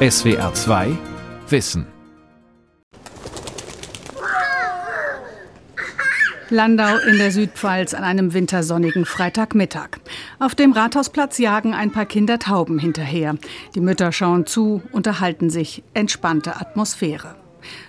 SWR 2 Wissen. Landau in der Südpfalz an einem wintersonnigen Freitagmittag. Auf dem Rathausplatz jagen ein paar Kinder Tauben hinterher. Die Mütter schauen zu, unterhalten sich. Entspannte Atmosphäre.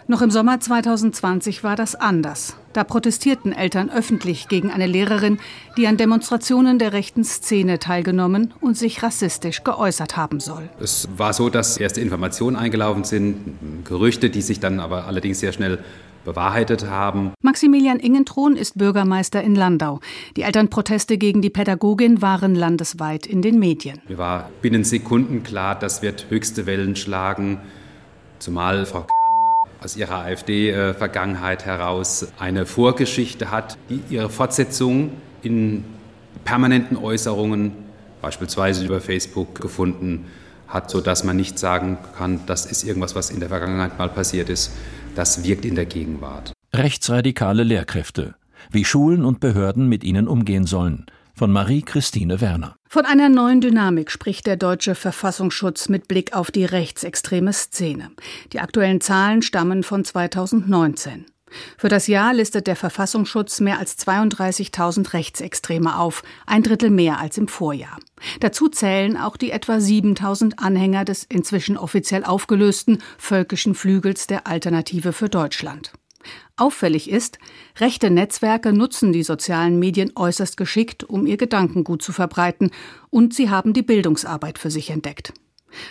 Noch im Sommer 2020 war das anders. Da protestierten Eltern öffentlich gegen eine Lehrerin, die an Demonstrationen der rechten Szene teilgenommen und sich rassistisch geäußert haben soll. Es war so, dass erste Informationen eingelaufen sind, Gerüchte, die sich dann aber allerdings sehr schnell bewahrheitet haben. Maximilian Ingenthron ist Bürgermeister in Landau. Die Elternproteste gegen die Pädagogin waren landesweit in den Medien. Mir war binnen Sekunden klar, das wird höchste Wellen schlagen, zumal Frau aus ihrer AfD-Vergangenheit heraus eine Vorgeschichte hat, die ihre Fortsetzung in permanenten Äußerungen, beispielsweise über Facebook, gefunden hat, sodass man nicht sagen kann, das ist irgendwas, was in der Vergangenheit mal passiert ist. Das wirkt in der Gegenwart. Rechtsradikale Lehrkräfte. Wie Schulen und Behörden mit ihnen umgehen sollen von Marie-Christine Werner. Von einer neuen Dynamik spricht der deutsche Verfassungsschutz mit Blick auf die rechtsextreme Szene. Die aktuellen Zahlen stammen von 2019. Für das Jahr listet der Verfassungsschutz mehr als 32.000 Rechtsextreme auf, ein Drittel mehr als im Vorjahr. Dazu zählen auch die etwa 7.000 Anhänger des inzwischen offiziell aufgelösten völkischen Flügels der Alternative für Deutschland. Auffällig ist, rechte Netzwerke nutzen die sozialen Medien äußerst geschickt, um ihr Gedankengut zu verbreiten, und sie haben die Bildungsarbeit für sich entdeckt.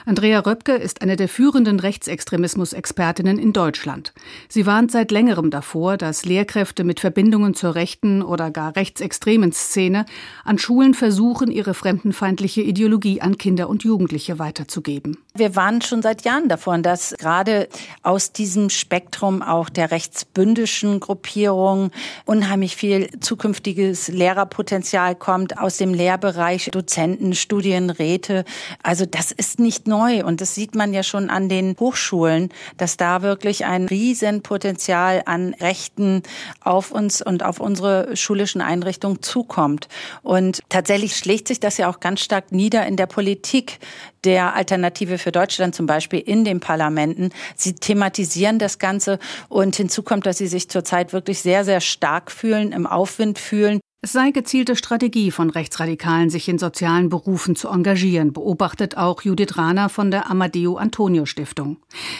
Andrea Röpke ist eine der führenden Rechtsextremismus-Expertinnen in Deutschland. Sie warnt seit längerem davor, dass Lehrkräfte mit Verbindungen zur rechten oder gar rechtsextremen Szene an Schulen versuchen, ihre fremdenfeindliche Ideologie an Kinder und Jugendliche weiterzugeben. Wir warnen schon seit Jahren davon, dass gerade aus diesem Spektrum auch der rechtsbündischen Gruppierung unheimlich viel zukünftiges Lehrerpotenzial kommt aus dem Lehrbereich, Dozenten, Studienräte. Also das ist nicht nicht neu und das sieht man ja schon an den Hochschulen, dass da wirklich ein Riesenpotenzial an Rechten auf uns und auf unsere schulischen Einrichtungen zukommt. Und tatsächlich schlägt sich das ja auch ganz stark nieder in der Politik der Alternative für Deutschland zum Beispiel in den Parlamenten. Sie thematisieren das Ganze und hinzu kommt, dass sie sich zurzeit wirklich sehr, sehr stark fühlen, im Aufwind fühlen. Es sei gezielte Strategie von Rechtsradikalen, sich in sozialen Berufen zu engagieren, beobachtet auch Judith Rahner von der Amadeo Antonio Stiftung.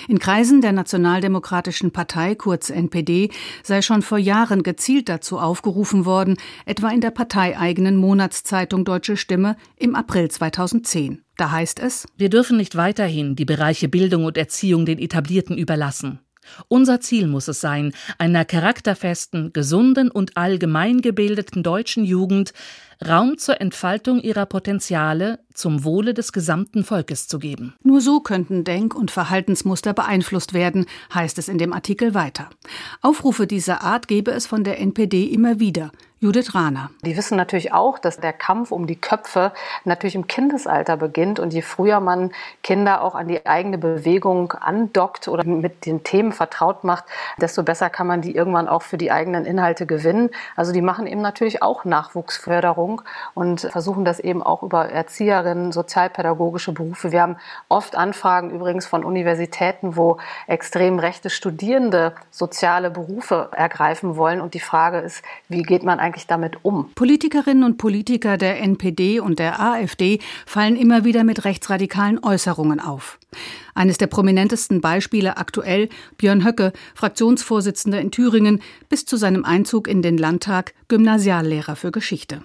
In Kreisen der Nationaldemokratischen Partei, kurz NPD, sei schon vor Jahren gezielt dazu aufgerufen worden, etwa in der parteieigenen Monatszeitung Deutsche Stimme im April 2010. Da heißt es, wir dürfen nicht weiterhin die Bereiche Bildung und Erziehung den Etablierten überlassen. Unser Ziel muss es sein, einer charakterfesten, gesunden und allgemein gebildeten deutschen Jugend Raum zur Entfaltung ihrer Potenziale zum Wohle des gesamten Volkes zu geben. Nur so könnten Denk- und Verhaltensmuster beeinflusst werden, heißt es in dem Artikel weiter. Aufrufe dieser Art gebe es von der NPD immer wieder. Judith Rahner. Die wissen natürlich auch, dass der Kampf um die Köpfe natürlich im Kindesalter beginnt und je früher man Kinder auch an die eigene Bewegung andockt oder mit den Themen vertraut macht, desto besser kann man die irgendwann auch für die eigenen Inhalte gewinnen. Also die machen eben natürlich auch Nachwuchsförderung und versuchen das eben auch über Erzieherinnen, sozialpädagogische Berufe. Wir haben oft Anfragen übrigens von Universitäten, wo extrem rechte Studierende soziale Berufe ergreifen wollen und die Frage ist, wie geht man eigentlich damit um? Politikerinnen und Politiker der NPD und der AfD fallen immer wieder mit rechtsradikalen Äußerungen auf. Eines der prominentesten Beispiele aktuell Björn Höcke, Fraktionsvorsitzender in Thüringen, bis zu seinem Einzug in den Landtag Gymnasiallehrer für Geschichte.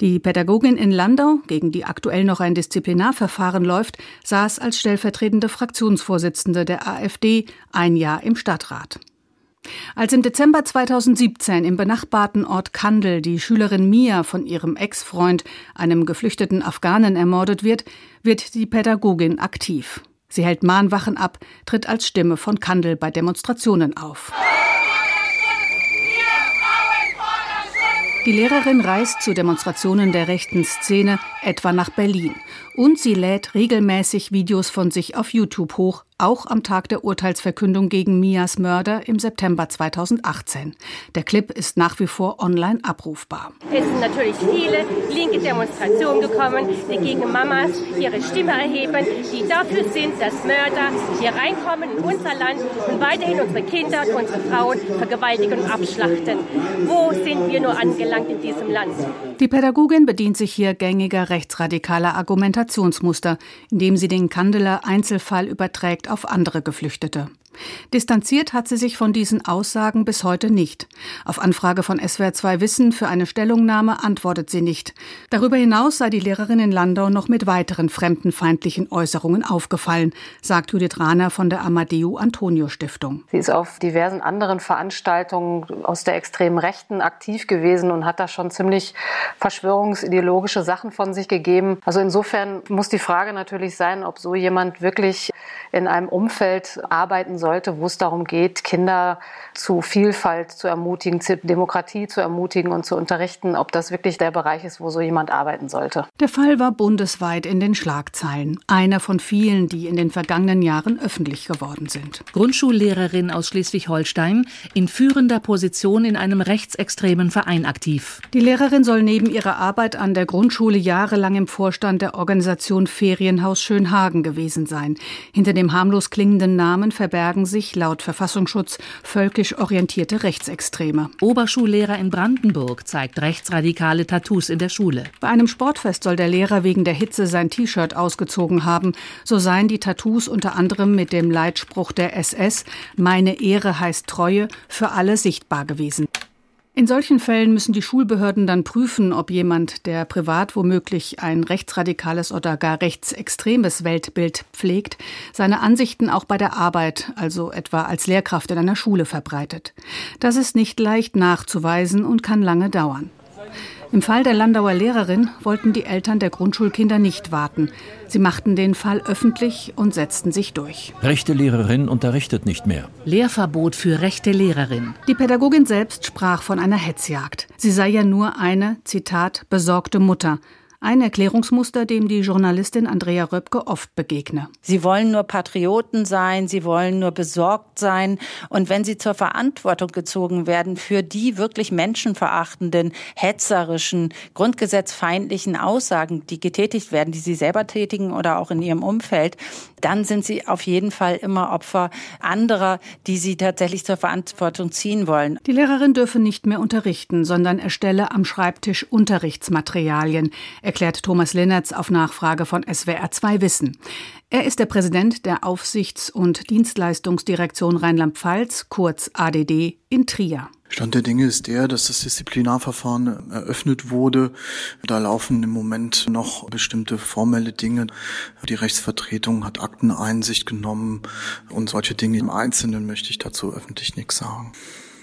Die Pädagogin in Landau, gegen die aktuell noch ein Disziplinarverfahren läuft, saß als stellvertretende Fraktionsvorsitzende der AfD ein Jahr im Stadtrat. Als im Dezember 2017 im benachbarten Ort Kandel die Schülerin Mia von ihrem Ex-Freund, einem geflüchteten Afghanen, ermordet wird, wird die Pädagogin aktiv. Sie hält Mahnwachen ab, tritt als Stimme von Kandel bei Demonstrationen auf. Die Lehrerin reist zu Demonstrationen der rechten Szene etwa nach Berlin und sie lädt regelmäßig Videos von sich auf YouTube hoch, auch am Tag der Urteilsverkündung gegen Mias Mörder im September 2018. Der Clip ist nach wie vor online abrufbar. Es sind natürlich viele linke Demonstrationen gekommen, die gegen Mamas ihre Stimme erheben, die dafür sind, dass Mörder hier reinkommen in unser Land und weiterhin unsere Kinder und unsere Frauen vergewaltigen und abschlachten. Wo sind wir nur angelangt in diesem Land? Die Pädagogin bedient sich hier gängiger rechtsradikaler Argumentationsmuster, indem sie den Kandeler Einzelfall überträgt auf andere Geflüchtete. Distanziert hat sie sich von diesen Aussagen bis heute nicht. Auf Anfrage von SWR2 Wissen für eine Stellungnahme antwortet sie nicht. Darüber hinaus sei die Lehrerin in Landau noch mit weiteren fremdenfeindlichen Äußerungen aufgefallen, sagt Judith Rahner von der Amadeo Antonio Stiftung. Sie ist auf diversen anderen Veranstaltungen aus der extremen Rechten aktiv gewesen und hat da schon ziemlich verschwörungsideologische Sachen von sich gegeben. Also insofern muss die Frage natürlich sein, ob so jemand wirklich in einem Umfeld arbeiten sollte, wo es darum geht, Kinder zu Vielfalt zu ermutigen, zu Demokratie zu ermutigen und zu unterrichten, ob das wirklich der Bereich ist, wo so jemand arbeiten sollte. Der Fall war bundesweit in den Schlagzeilen. Einer von vielen, die in den vergangenen Jahren öffentlich geworden sind. Grundschullehrerin aus Schleswig-Holstein, in führender Position in einem rechtsextremen Verein aktiv. Die Lehrerin soll neben ihrer Arbeit an der Grundschule jahrelang im Vorstand der Organisation Ferienhaus Schönhagen gewesen sein. Hinter dem harmlos klingenden Namen verbergen sich laut Verfassungsschutz völkisch orientierte Rechtsextreme. Oberschullehrer in Brandenburg zeigt rechtsradikale Tattoos in der Schule. Bei einem Sportfest soll der Lehrer wegen der Hitze sein T-Shirt ausgezogen haben. So seien die Tattoos unter anderem mit dem Leitspruch der SS Meine Ehre heißt Treue für alle sichtbar gewesen. In solchen Fällen müssen die Schulbehörden dann prüfen, ob jemand, der privat womöglich ein rechtsradikales oder gar rechtsextremes Weltbild pflegt, seine Ansichten auch bei der Arbeit, also etwa als Lehrkraft in einer Schule verbreitet. Das ist nicht leicht nachzuweisen und kann lange dauern. Im Fall der Landauer Lehrerin wollten die Eltern der Grundschulkinder nicht warten. Sie machten den Fall öffentlich und setzten sich durch. Rechte Lehrerin unterrichtet nicht mehr. Lehrverbot für rechte Lehrerin. Die Pädagogin selbst sprach von einer Hetzjagd. Sie sei ja nur eine, Zitat, besorgte Mutter. Ein Erklärungsmuster, dem die Journalistin Andrea Röpke oft begegne. Sie wollen nur Patrioten sein, sie wollen nur besorgt sein. Und wenn sie zur Verantwortung gezogen werden für die wirklich menschenverachtenden, hetzerischen, grundgesetzfeindlichen Aussagen, die getätigt werden, die sie selber tätigen oder auch in ihrem Umfeld, dann sind sie auf jeden Fall immer Opfer anderer, die sie tatsächlich zur Verantwortung ziehen wollen. Die Lehrerin dürfe nicht mehr unterrichten, sondern erstelle am Schreibtisch Unterrichtsmaterialien erklärt Thomas Linnertz auf Nachfrage von SWR2 Wissen. Er ist der Präsident der Aufsichts- und Dienstleistungsdirektion Rheinland-Pfalz, kurz ADD, in Trier. Stand der Dinge ist der, dass das Disziplinarverfahren eröffnet wurde. Da laufen im Moment noch bestimmte formelle Dinge. Die Rechtsvertretung hat Akteneinsicht genommen und solche Dinge. Im Einzelnen möchte ich dazu öffentlich nichts sagen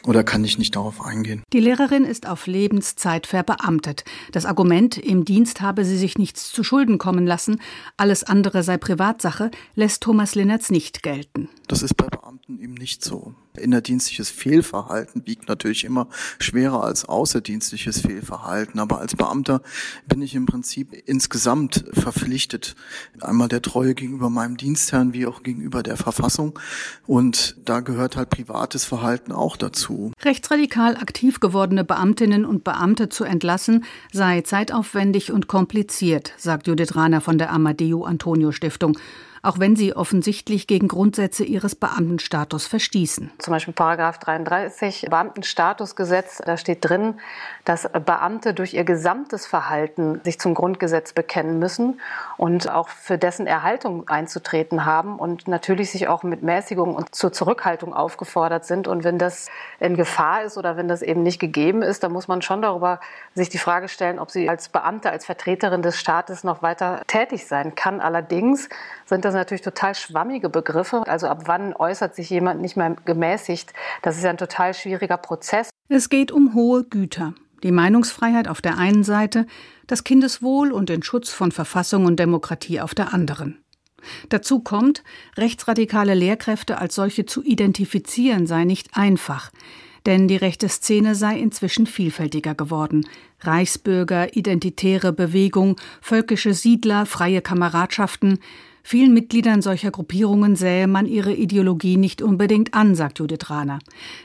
oder kann ich nicht darauf eingehen. Die Lehrerin ist auf Lebenszeit verbeamtet. Das Argument, im Dienst habe sie sich nichts zu Schulden kommen lassen, alles andere sei Privatsache, lässt Thomas Linnertz nicht gelten. Das ist bei Beamten eben nicht so. Innerdienstliches Fehlverhalten wiegt natürlich immer schwerer als außerdienstliches Fehlverhalten. Aber als Beamter bin ich im Prinzip insgesamt verpflichtet, einmal der Treue gegenüber meinem Dienstherrn wie auch gegenüber der Verfassung. Und da gehört halt privates Verhalten auch dazu. Rechtsradikal aktiv gewordene Beamtinnen und Beamte zu entlassen, sei zeitaufwendig und kompliziert, sagt Judith Rahner von der Amadeo Antonio Stiftung auch wenn sie offensichtlich gegen Grundsätze ihres Beamtenstatus verstießen. Zum Beispiel Paragraph 33 Beamtenstatusgesetz, da steht drin, dass Beamte durch ihr gesamtes Verhalten sich zum Grundgesetz bekennen müssen und auch für dessen Erhaltung einzutreten haben und natürlich sich auch mit Mäßigung und zur Zurückhaltung aufgefordert sind. Und wenn das in Gefahr ist oder wenn das eben nicht gegeben ist, dann muss man schon darüber sich die Frage stellen, ob sie als Beamte, als Vertreterin des Staates noch weiter tätig sein kann. Allerdings sind das natürlich total schwammige Begriffe. Also ab wann äußert sich jemand nicht mehr gemäßigt? Das ist ja ein total schwieriger Prozess. Es geht um hohe Güter. Die Meinungsfreiheit auf der einen Seite, das Kindeswohl und den Schutz von Verfassung und Demokratie auf der anderen. Dazu kommt, rechtsradikale Lehrkräfte als solche zu identifizieren sei nicht einfach, denn die rechte Szene sei inzwischen vielfältiger geworden. Reichsbürger, identitäre Bewegung, völkische Siedler, freie Kameradschaften, Vielen Mitgliedern solcher Gruppierungen sähe man ihre Ideologie nicht unbedingt an, sagt Judith Rahner.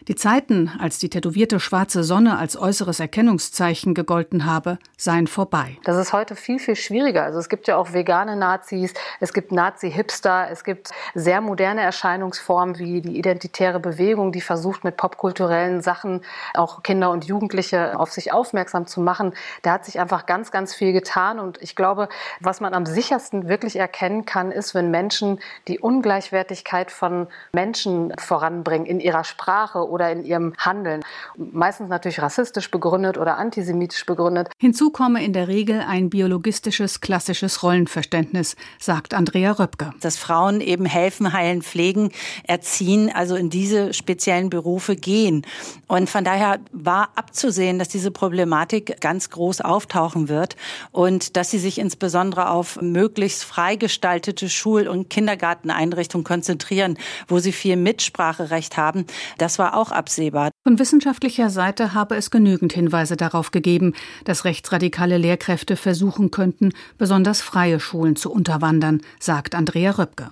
Die Zeiten, als die tätowierte schwarze Sonne als äußeres Erkennungszeichen gegolten habe, seien vorbei. Das ist heute viel, viel schwieriger. Also es gibt ja auch vegane Nazis, es gibt Nazi-Hipster, es gibt sehr moderne Erscheinungsformen wie die identitäre Bewegung, die versucht mit popkulturellen Sachen auch Kinder und Jugendliche auf sich aufmerksam zu machen. Da hat sich einfach ganz, ganz viel getan und ich glaube, was man am sichersten wirklich erkennen kann, ist, wenn Menschen die Ungleichwertigkeit von Menschen voranbringen in ihrer Sprache oder in ihrem Handeln. Meistens natürlich rassistisch begründet oder antisemitisch begründet. Hinzu komme in der Regel ein biologistisches, klassisches Rollenverständnis, sagt Andrea Röpke. Dass Frauen eben helfen, heilen, pflegen, erziehen, also in diese speziellen Berufe gehen. Und von daher war abzusehen, dass diese Problematik ganz groß auftauchen wird und dass sie sich insbesondere auf möglichst freigestaltete bestimmte Schul- und Kindergarteneinrichtungen konzentrieren, wo sie viel Mitspracherecht haben. Das war auch absehbar. Von wissenschaftlicher Seite habe es genügend Hinweise darauf gegeben, dass rechtsradikale Lehrkräfte versuchen könnten, besonders freie Schulen zu unterwandern, sagt Andrea Röpke.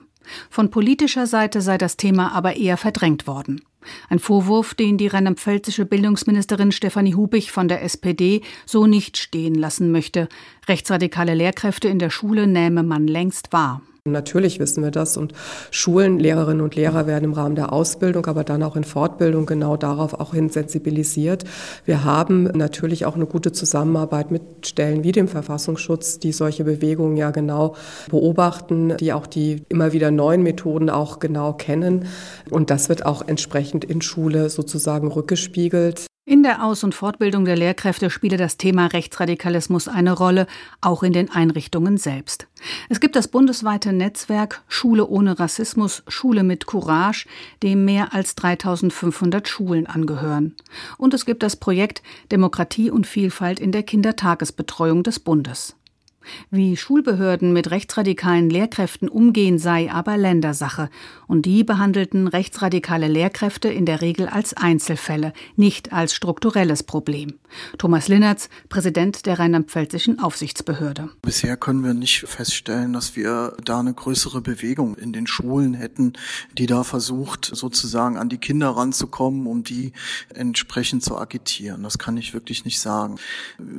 Von politischer Seite sei das Thema aber eher verdrängt worden. Ein Vorwurf, den die rheinland-pfälzische Bildungsministerin Stefanie Hubich von der SPD so nicht stehen lassen möchte. Rechtsradikale Lehrkräfte in der Schule nähme man längst wahr. Natürlich wissen wir das und Schulen, Lehrerinnen und Lehrer werden im Rahmen der Ausbildung, aber dann auch in Fortbildung genau darauf auch hin sensibilisiert. Wir haben natürlich auch eine gute Zusammenarbeit mit Stellen wie dem Verfassungsschutz, die solche Bewegungen ja genau beobachten, die auch die immer wieder neuen Methoden auch genau kennen. Und das wird auch entsprechend in Schule sozusagen rückgespiegelt. In der Aus- und Fortbildung der Lehrkräfte spiele das Thema Rechtsradikalismus eine Rolle, auch in den Einrichtungen selbst. Es gibt das bundesweite Netzwerk Schule ohne Rassismus, Schule mit Courage, dem mehr als 3500 Schulen angehören. Und es gibt das Projekt Demokratie und Vielfalt in der Kindertagesbetreuung des Bundes. Wie Schulbehörden mit rechtsradikalen Lehrkräften umgehen, sei aber Ländersache, und die behandelten rechtsradikale Lehrkräfte in der Regel als Einzelfälle, nicht als strukturelles Problem. Thomas Linnertz, Präsident der rheinland-pfälzischen Aufsichtsbehörde. Bisher können wir nicht feststellen, dass wir da eine größere Bewegung in den Schulen hätten, die da versucht, sozusagen an die Kinder ranzukommen, um die entsprechend zu agitieren. Das kann ich wirklich nicht sagen.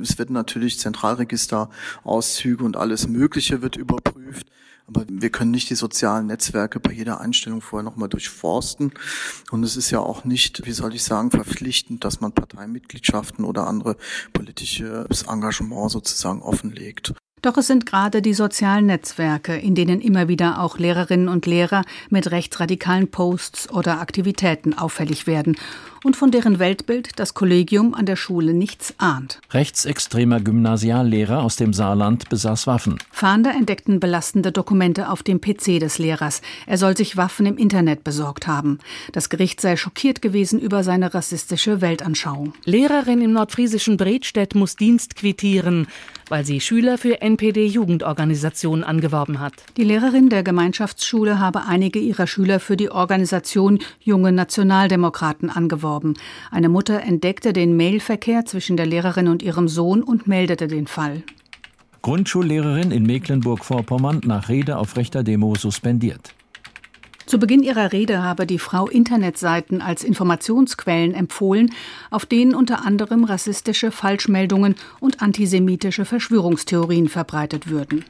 Es wird natürlich Zentralregister aus Auszüge und alles Mögliche wird überprüft. Aber wir können nicht die sozialen Netzwerke bei jeder Einstellung vorher nochmal durchforsten. Und es ist ja auch nicht, wie soll ich sagen, verpflichtend, dass man Parteimitgliedschaften oder andere politische Engagement sozusagen offenlegt. Doch es sind gerade die sozialen Netzwerke, in denen immer wieder auch Lehrerinnen und Lehrer mit rechtsradikalen Posts oder Aktivitäten auffällig werden und von deren Weltbild das Kollegium an der Schule nichts ahnt. Rechtsextremer Gymnasiallehrer aus dem Saarland besaß Waffen. Fahnder entdeckten belastende Dokumente auf dem PC des Lehrers. Er soll sich Waffen im Internet besorgt haben. Das Gericht sei schockiert gewesen über seine rassistische Weltanschauung. Lehrerin im nordfriesischen Bredstedt muss Dienst quittieren, weil sie Schüler für NPD-Jugendorganisationen angeworben hat. Die Lehrerin der Gemeinschaftsschule habe einige ihrer Schüler für die Organisation Junge Nationaldemokraten angeworben gestorben. Eine Mutter entdeckte den Mailverkehr zwischen der Lehrerin und ihrem Sohn und meldete den Fall. Grundschullehrerin in Mecklenburg-Vorpommern nach Rede auf rechter Demo suspendiert. Zu Beginn ihrer Rede habe die Frau Internetseiten als Informationsquellen empfohlen, auf denen unter anderem rassistische Falschmeldungen und antisemitische Verschwörungstheorien verbreitet würden.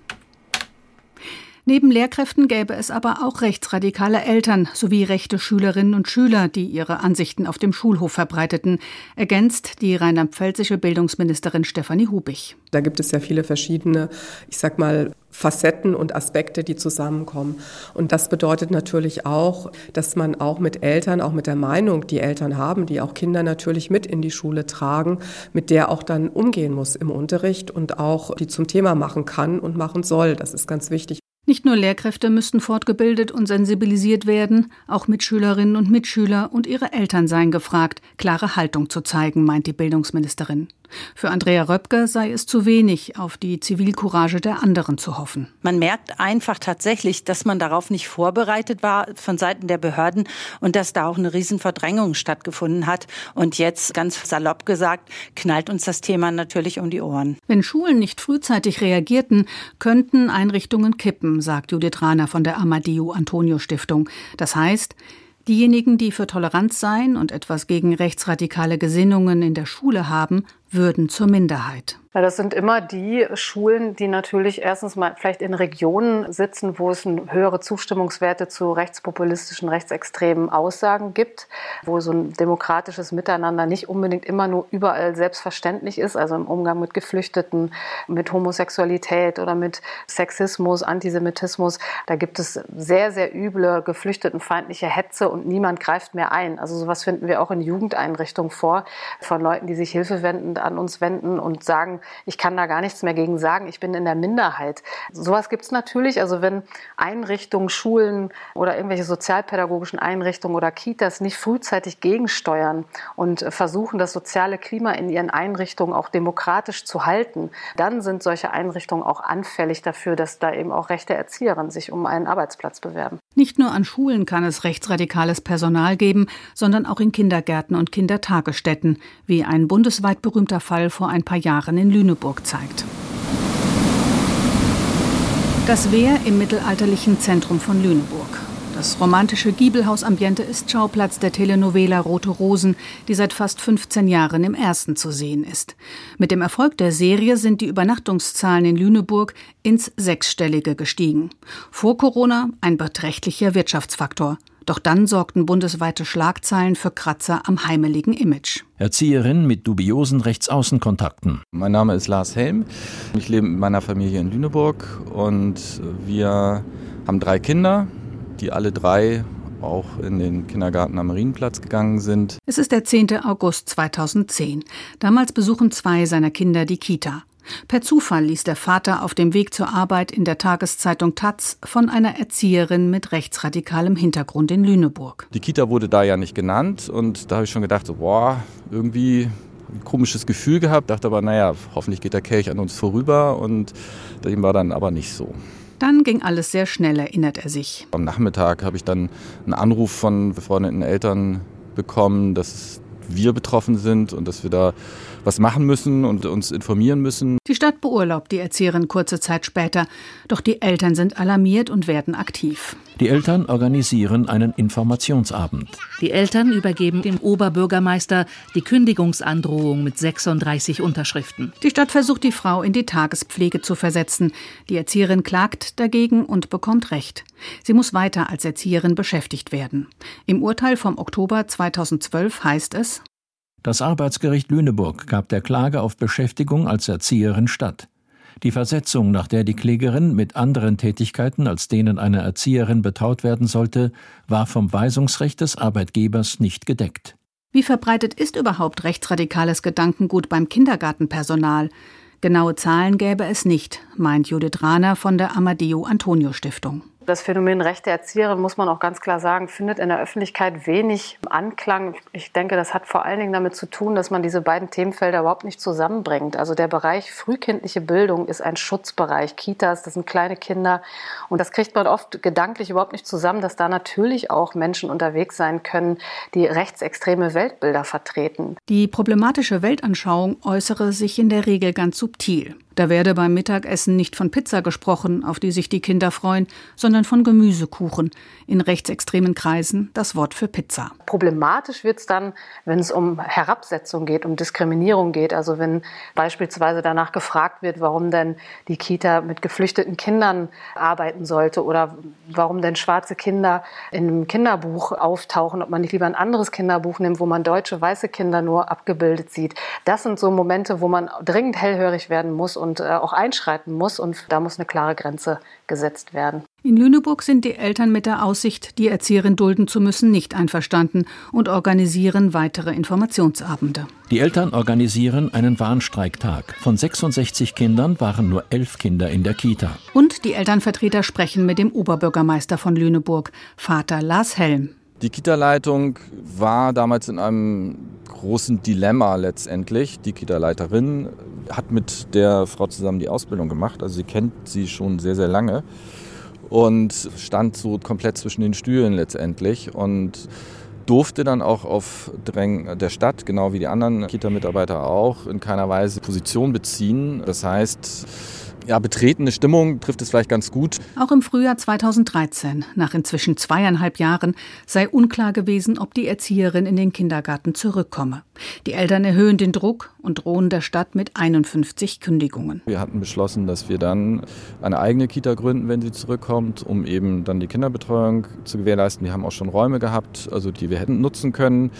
Neben Lehrkräften gäbe es aber auch rechtsradikale Eltern sowie rechte Schülerinnen und Schüler, die ihre Ansichten auf dem Schulhof verbreiteten, ergänzt die rheinland-pfälzische Bildungsministerin Stefanie Hubich. Da gibt es ja viele verschiedene, ich sag mal, Facetten und Aspekte, die zusammenkommen. Und das bedeutet natürlich auch, dass man auch mit Eltern, auch mit der Meinung, die Eltern haben, die auch Kinder natürlich mit in die Schule tragen, mit der auch dann umgehen muss im Unterricht und auch die zum Thema machen kann und machen soll. Das ist ganz wichtig. Nicht nur Lehrkräfte müssten fortgebildet und sensibilisiert werden, auch Mitschülerinnen und Mitschüler und ihre Eltern seien gefragt, klare Haltung zu zeigen, meint die Bildungsministerin. Für Andrea Röpke sei es zu wenig, auf die Zivilcourage der anderen zu hoffen. Man merkt einfach tatsächlich, dass man darauf nicht vorbereitet war von Seiten der Behörden und dass da auch eine Riesenverdrängung stattgefunden hat. Und jetzt, ganz salopp gesagt, knallt uns das Thema natürlich um die Ohren. Wenn Schulen nicht frühzeitig reagierten, könnten Einrichtungen kippen, sagt Judith Rahner von der Amadeo Antonio Stiftung. Das heißt, Diejenigen, die für Toleranz seien und etwas gegen rechtsradikale Gesinnungen in der Schule haben, würden zur Minderheit. Das sind immer die Schulen, die natürlich erstens mal vielleicht in Regionen sitzen, wo es höhere Zustimmungswerte zu rechtspopulistischen, rechtsextremen Aussagen gibt, wo so ein demokratisches Miteinander nicht unbedingt immer nur überall selbstverständlich ist, also im Umgang mit Geflüchteten, mit Homosexualität oder mit Sexismus, Antisemitismus. Da gibt es sehr, sehr üble, geflüchtetenfeindliche Hetze und niemand greift mehr ein. Also sowas finden wir auch in Jugendeinrichtungen vor, von Leuten, die sich hilfewendend an uns wenden und sagen, ich kann da gar nichts mehr gegen sagen, ich bin in der Minderheit. Sowas gibt es natürlich. Also wenn Einrichtungen, Schulen oder irgendwelche sozialpädagogischen Einrichtungen oder Kitas nicht frühzeitig gegensteuern und versuchen, das soziale Klima in ihren Einrichtungen auch demokratisch zu halten, dann sind solche Einrichtungen auch anfällig dafür, dass da eben auch rechte Erzieherinnen sich um einen Arbeitsplatz bewerben. Nicht nur an Schulen kann es rechtsradikales Personal geben, sondern auch in Kindergärten und Kindertagesstätten, wie ein bundesweit berühmter Fall vor ein paar Jahren in Lüneburg zeigt. Das Wehr im mittelalterlichen Zentrum von Lüneburg. Das romantische Giebelhausambiente ist Schauplatz der Telenovela Rote Rosen, die seit fast 15 Jahren im ersten zu sehen ist. Mit dem Erfolg der Serie sind die Übernachtungszahlen in Lüneburg ins Sechsstellige gestiegen. Vor Corona ein beträchtlicher Wirtschaftsfaktor. Doch dann sorgten bundesweite Schlagzeilen für Kratzer am heimeligen Image. Erzieherin mit dubiosen Rechtsaußenkontakten. Mein Name ist Lars Helm. Ich lebe mit meiner Familie in Lüneburg und wir haben drei Kinder, die alle drei auch in den Kindergarten am Marienplatz gegangen sind. Es ist der 10. August 2010. Damals besuchen zwei seiner Kinder die Kita. Per Zufall ließ der Vater auf dem Weg zur Arbeit in der Tageszeitung Taz von einer Erzieherin mit rechtsradikalem Hintergrund in Lüneburg. Die Kita wurde da ja nicht genannt und da habe ich schon gedacht, so, boah, irgendwie ein komisches Gefühl gehabt, dachte aber, naja, hoffentlich geht der Kelch an uns vorüber und dem war dann aber nicht so. Dann ging alles sehr schnell, erinnert er sich. Am Nachmittag habe ich dann einen Anruf von befreundeten Eltern bekommen, dass wir betroffen sind und dass wir da was machen müssen und uns informieren müssen. Die Stadt beurlaubt die Erzieherin kurze Zeit später, doch die Eltern sind alarmiert und werden aktiv. Die Eltern organisieren einen Informationsabend. Die Eltern übergeben dem Oberbürgermeister die Kündigungsandrohung mit 36 Unterschriften. Die Stadt versucht, die Frau in die Tagespflege zu versetzen. Die Erzieherin klagt dagegen und bekommt Recht. Sie muss weiter als Erzieherin beschäftigt werden. Im Urteil vom Oktober 2012 heißt es, das Arbeitsgericht Lüneburg gab der Klage auf Beschäftigung als Erzieherin statt. Die Versetzung, nach der die Klägerin mit anderen Tätigkeiten als denen einer Erzieherin betraut werden sollte, war vom Weisungsrecht des Arbeitgebers nicht gedeckt. Wie verbreitet ist überhaupt rechtsradikales Gedankengut beim Kindergartenpersonal? Genaue Zahlen gäbe es nicht, meint Judith Rahner von der Amadeo Antonio Stiftung. Das Phänomen rechte Erzieherin, muss man auch ganz klar sagen, findet in der Öffentlichkeit wenig Anklang. Ich denke, das hat vor allen Dingen damit zu tun, dass man diese beiden Themenfelder überhaupt nicht zusammenbringt. Also der Bereich frühkindliche Bildung ist ein Schutzbereich. Kitas, das sind kleine Kinder. Und das kriegt man oft gedanklich überhaupt nicht zusammen, dass da natürlich auch Menschen unterwegs sein können, die rechtsextreme Weltbilder vertreten. Die problematische Weltanschauung äußere sich in der Regel ganz subtil. Da werde beim Mittagessen nicht von Pizza gesprochen, auf die sich die Kinder freuen, sondern von Gemüsekuchen. In rechtsextremen Kreisen das Wort für Pizza. Problematisch wird es dann, wenn es um Herabsetzung geht, um Diskriminierung geht. Also wenn beispielsweise danach gefragt wird, warum denn die Kita mit geflüchteten Kindern arbeiten sollte oder warum denn schwarze Kinder in einem Kinderbuch auftauchen, ob man nicht lieber ein anderes Kinderbuch nimmt, wo man deutsche weiße Kinder nur abgebildet sieht. Das sind so Momente, wo man dringend hellhörig werden muss und und äh, auch einschreiten muss. Und da muss eine klare Grenze gesetzt werden. In Lüneburg sind die Eltern mit der Aussicht, die Erzieherin dulden zu müssen, nicht einverstanden und organisieren weitere Informationsabende. Die Eltern organisieren einen Warnstreiktag. Von 66 Kindern waren nur elf Kinder in der Kita. Und die Elternvertreter sprechen mit dem Oberbürgermeister von Lüneburg, Vater Lars Helm. Die Kita-Leitung war damals in einem großen Dilemma letztendlich. Die Kita-Leiterin hat mit der Frau zusammen die Ausbildung gemacht, also sie kennt sie schon sehr, sehr lange und stand so komplett zwischen den Stühlen letztendlich und durfte dann auch auf Drängen der Stadt, genau wie die anderen Kita-Mitarbeiter auch, in keiner Weise Position beziehen. Das heißt, ja, betretene Stimmung trifft es vielleicht ganz gut. Auch im Frühjahr 2013, nach inzwischen zweieinhalb Jahren, sei unklar gewesen, ob die Erzieherin in den Kindergarten zurückkomme. Die Eltern erhöhen den Druck und drohen der Stadt mit 51 Kündigungen. Wir hatten beschlossen, dass wir dann eine eigene Kita gründen, wenn sie zurückkommt, um eben dann die Kinderbetreuung zu gewährleisten. Wir haben auch schon Räume gehabt, also die wir hätten nutzen können.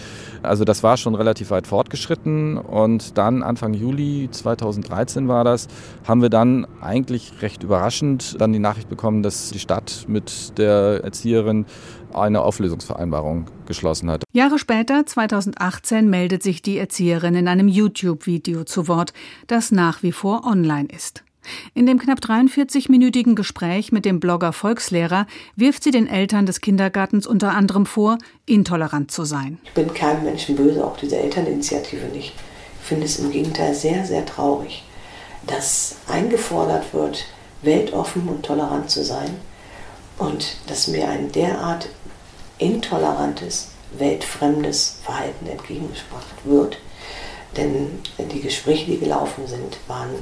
Also das war schon relativ weit fortgeschritten und dann Anfang Juli 2013 war das, haben wir dann eigentlich recht überraschend dann die Nachricht bekommen, dass die Stadt mit der Erzieherin eine Auflösungsvereinbarung geschlossen hat. Jahre später, 2018, meldet sich die Erzieherin in einem YouTube-Video zu Wort, das nach wie vor online ist. In dem knapp 43-minütigen Gespräch mit dem Blogger Volkslehrer wirft sie den Eltern des Kindergartens unter anderem vor, intolerant zu sein. Ich bin keinem Menschen böse, auch diese Elterninitiative nicht. Ich finde es im Gegenteil sehr, sehr traurig, dass eingefordert wird, weltoffen und tolerant zu sein und dass mir ein derart intolerantes, weltfremdes Verhalten entgegengebracht wird. Denn die Gespräche, die gelaufen sind, waren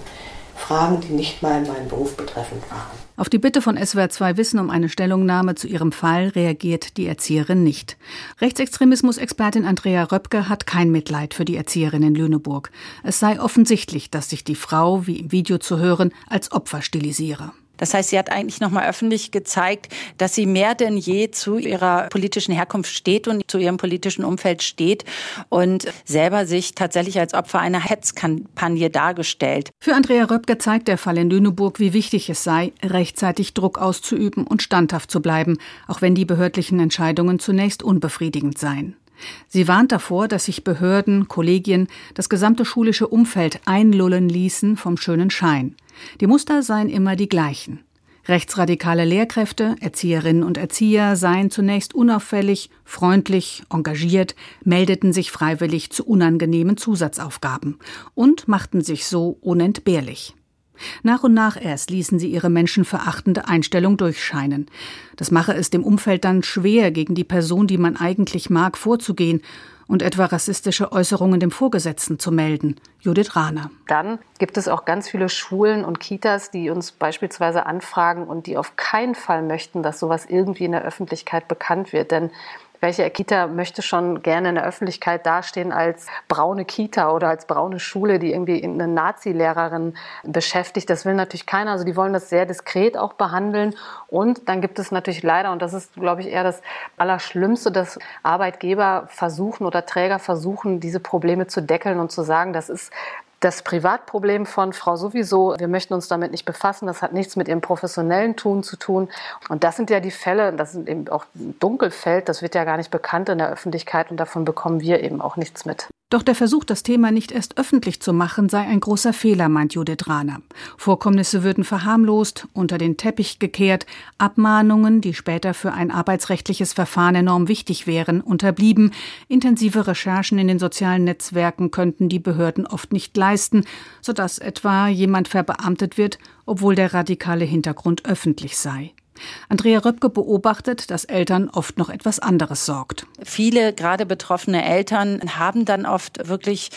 Fragen, die nicht mal meinen Beruf betreffend waren. Auf die Bitte von SWR 2 Wissen um eine Stellungnahme zu ihrem Fall reagiert die Erzieherin nicht. Rechtsextremismus-Expertin Andrea Röpke hat kein Mitleid für die Erzieherin in Lüneburg. Es sei offensichtlich, dass sich die Frau, wie im Video zu hören, als Opfer stilisiere. Das heißt, sie hat eigentlich nochmal öffentlich gezeigt, dass sie mehr denn je zu ihrer politischen Herkunft steht und zu ihrem politischen Umfeld steht und selber sich tatsächlich als Opfer einer Hetzkampagne dargestellt. Für Andrea Röpke zeigt der Fall in Lüneburg, wie wichtig es sei, rechtzeitig Druck auszuüben und standhaft zu bleiben, auch wenn die behördlichen Entscheidungen zunächst unbefriedigend seien. Sie warnt davor, dass sich Behörden, Kollegien, das gesamte schulische Umfeld einlullen ließen vom schönen Schein. Die Muster seien immer die gleichen. Rechtsradikale Lehrkräfte, Erzieherinnen und Erzieher seien zunächst unauffällig, freundlich, engagiert, meldeten sich freiwillig zu unangenehmen Zusatzaufgaben und machten sich so unentbehrlich. Nach und nach erst ließen sie ihre menschenverachtende Einstellung durchscheinen. Das mache es dem Umfeld dann schwer, gegen die Person, die man eigentlich mag, vorzugehen und etwa rassistische Äußerungen dem Vorgesetzten zu melden. Judith Rahner. Dann gibt es auch ganz viele Schulen und Kitas, die uns beispielsweise anfragen und die auf keinen Fall möchten, dass sowas irgendwie in der Öffentlichkeit bekannt wird. Denn welche Kita möchte schon gerne in der Öffentlichkeit dastehen als braune Kita oder als braune Schule, die irgendwie eine Nazi-Lehrerin beschäftigt? Das will natürlich keiner. Also die wollen das sehr diskret auch behandeln. Und dann gibt es natürlich leider, und das ist, glaube ich, eher das Allerschlimmste, dass Arbeitgeber versuchen oder Träger versuchen, diese Probleme zu deckeln und zu sagen, das ist das Privatproblem von Frau sowieso, wir möchten uns damit nicht befassen, das hat nichts mit ihrem professionellen Tun zu tun. Und das sind ja die Fälle, das sind eben auch Dunkelfeld, das wird ja gar nicht bekannt in der Öffentlichkeit und davon bekommen wir eben auch nichts mit. Doch der Versuch, das Thema nicht erst öffentlich zu machen, sei ein großer Fehler, meint Judith Rahner. Vorkommnisse würden verharmlost, unter den Teppich gekehrt, Abmahnungen, die später für ein arbeitsrechtliches Verfahren enorm wichtig wären, unterblieben, intensive Recherchen in den sozialen Netzwerken könnten die Behörden oft nicht leisten, sodass etwa jemand verbeamtet wird, obwohl der radikale Hintergrund öffentlich sei. Andrea Röpke beobachtet, dass Eltern oft noch etwas anderes sorgt. Viele, gerade betroffene Eltern, haben dann oft wirklich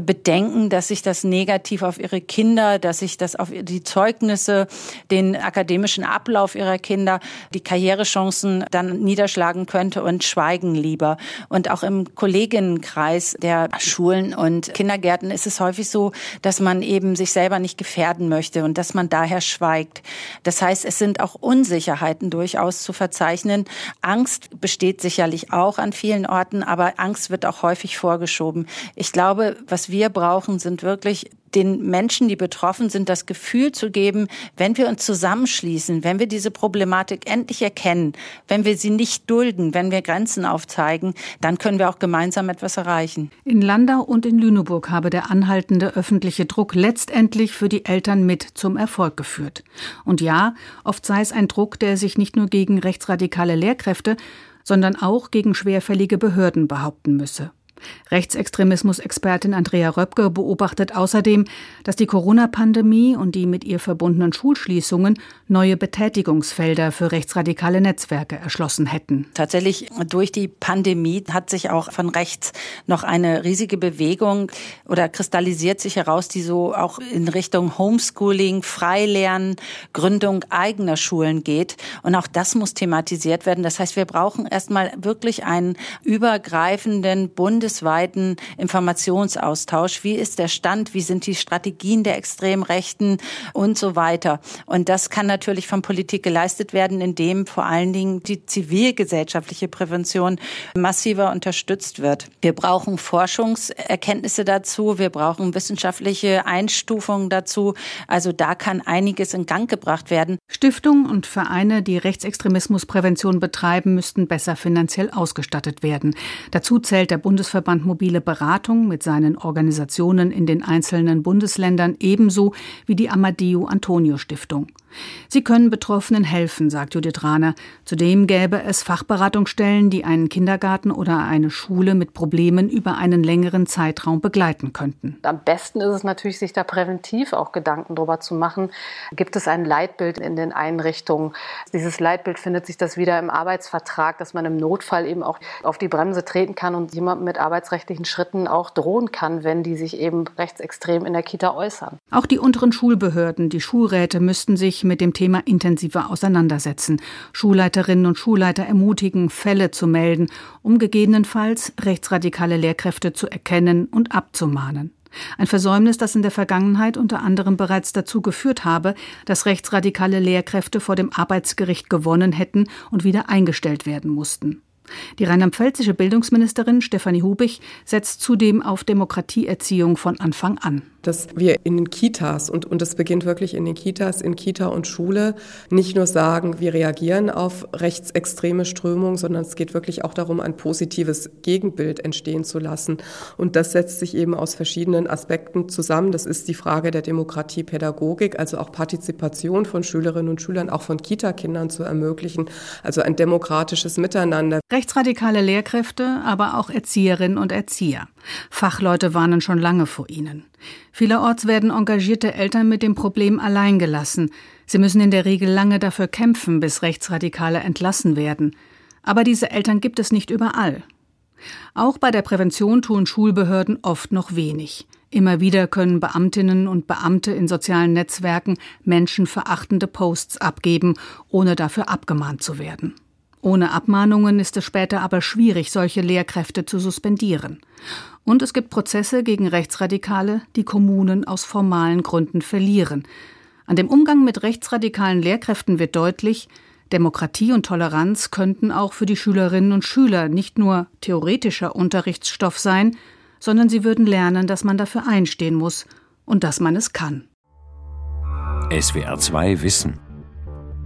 Bedenken, dass sich das negativ auf ihre Kinder, dass sich das auf die Zeugnisse, den akademischen Ablauf ihrer Kinder, die Karrierechancen dann niederschlagen könnte und schweigen lieber. Und auch im Kolleginnenkreis der Schulen und Kindergärten ist es häufig so, dass man eben sich selber nicht gefährden möchte und dass man daher schweigt. Das heißt, es sind auch Unsicherheiten durchaus zu verzeichnen. Angst besteht sicherlich auch an vielen Orten, aber Angst wird auch häufig vorgeschoben. Ich glaube, was Wir brauchen, sind wirklich den Menschen, die betroffen sind, das Gefühl zu geben, wenn wir uns zusammenschließen, wenn wir diese Problematik endlich erkennen, wenn wir sie nicht dulden, wenn wir Grenzen aufzeigen, dann können wir auch gemeinsam etwas erreichen. In Landau und in Lüneburg habe der anhaltende öffentliche Druck letztendlich für die Eltern mit zum Erfolg geführt. Und ja, oft sei es ein Druck, der sich nicht nur gegen rechtsradikale Lehrkräfte, sondern auch gegen schwerfällige Behörden behaupten müsse. Rechtsextremismus-Expertin Andrea Röpke beobachtet außerdem, dass die Corona-Pandemie und die mit ihr verbundenen Schulschließungen neue Betätigungsfelder für rechtsradikale Netzwerke erschlossen hätten. Tatsächlich durch die Pandemie hat sich auch von rechts noch eine riesige Bewegung oder kristallisiert sich heraus, die so auch in Richtung Homeschooling, Freilernen, Gründung eigener Schulen geht. Und auch das muss thematisiert werden. Das heißt, wir brauchen erstmal wirklich einen übergreifenden Bundes bundesweiten Informationsaustausch. Wie ist der Stand? Wie sind die Strategien der Extremrechten und so weiter? Und das kann natürlich von Politik geleistet werden, indem vor allen Dingen die zivilgesellschaftliche Prävention massiver unterstützt wird. Wir brauchen Forschungserkenntnisse dazu. Wir brauchen wissenschaftliche Einstufungen dazu. Also da kann einiges in Gang gebracht werden. Stiftungen und Vereine, die Rechtsextremismusprävention betreiben, müssten besser finanziell ausgestattet werden. Dazu zählt der Bundesverband Bundesverband Mobile Beratung mit seinen Organisationen in den einzelnen Bundesländern ebenso wie die Amadeo Antonio Stiftung. Sie können Betroffenen helfen, sagt Judith Rahner. Zudem gäbe es Fachberatungsstellen, die einen Kindergarten oder eine Schule mit Problemen über einen längeren Zeitraum begleiten könnten. Am besten ist es natürlich, sich da präventiv auch Gedanken darüber zu machen. Gibt es ein Leitbild in den Einrichtungen? Dieses Leitbild findet sich das wieder im Arbeitsvertrag, dass man im Notfall eben auch auf die Bremse treten kann und jemandem mit arbeitsrechtlichen Schritten auch drohen kann, wenn die sich eben rechtsextrem in der Kita äußern. Auch die unteren Schulbehörden, die Schulräte müssten sich mit dem Thema intensiver auseinandersetzen. Schulleiterinnen und Schulleiter ermutigen, Fälle zu melden, um gegebenenfalls rechtsradikale Lehrkräfte zu erkennen und abzumahnen. Ein Versäumnis, das in der Vergangenheit unter anderem bereits dazu geführt habe, dass rechtsradikale Lehrkräfte vor dem Arbeitsgericht gewonnen hätten und wieder eingestellt werden mussten. Die rheinland-pfälzische Bildungsministerin Stefanie Hubich setzt zudem auf Demokratieerziehung von Anfang an dass wir in den Kitas, und, und das beginnt wirklich in den Kitas, in Kita und Schule, nicht nur sagen, wir reagieren auf rechtsextreme Strömungen, sondern es geht wirklich auch darum, ein positives Gegenbild entstehen zu lassen. Und das setzt sich eben aus verschiedenen Aspekten zusammen. Das ist die Frage der Demokratiepädagogik, also auch Partizipation von Schülerinnen und Schülern, auch von Kitakindern zu ermöglichen, also ein demokratisches Miteinander. Rechtsradikale Lehrkräfte, aber auch Erzieherinnen und Erzieher. Fachleute warnen schon lange vor ihnen. Vielerorts werden engagierte Eltern mit dem Problem allein gelassen. Sie müssen in der Regel lange dafür kämpfen, bis Rechtsradikale entlassen werden. Aber diese Eltern gibt es nicht überall. Auch bei der Prävention tun Schulbehörden oft noch wenig. Immer wieder können Beamtinnen und Beamte in sozialen Netzwerken menschenverachtende Posts abgeben, ohne dafür abgemahnt zu werden. Ohne Abmahnungen ist es später aber schwierig, solche Lehrkräfte zu suspendieren. Und es gibt Prozesse gegen Rechtsradikale, die Kommunen aus formalen Gründen verlieren. An dem Umgang mit rechtsradikalen Lehrkräften wird deutlich, Demokratie und Toleranz könnten auch für die Schülerinnen und Schüler nicht nur theoretischer Unterrichtsstoff sein, sondern sie würden lernen, dass man dafür einstehen muss und dass man es kann. SWR 2 Wissen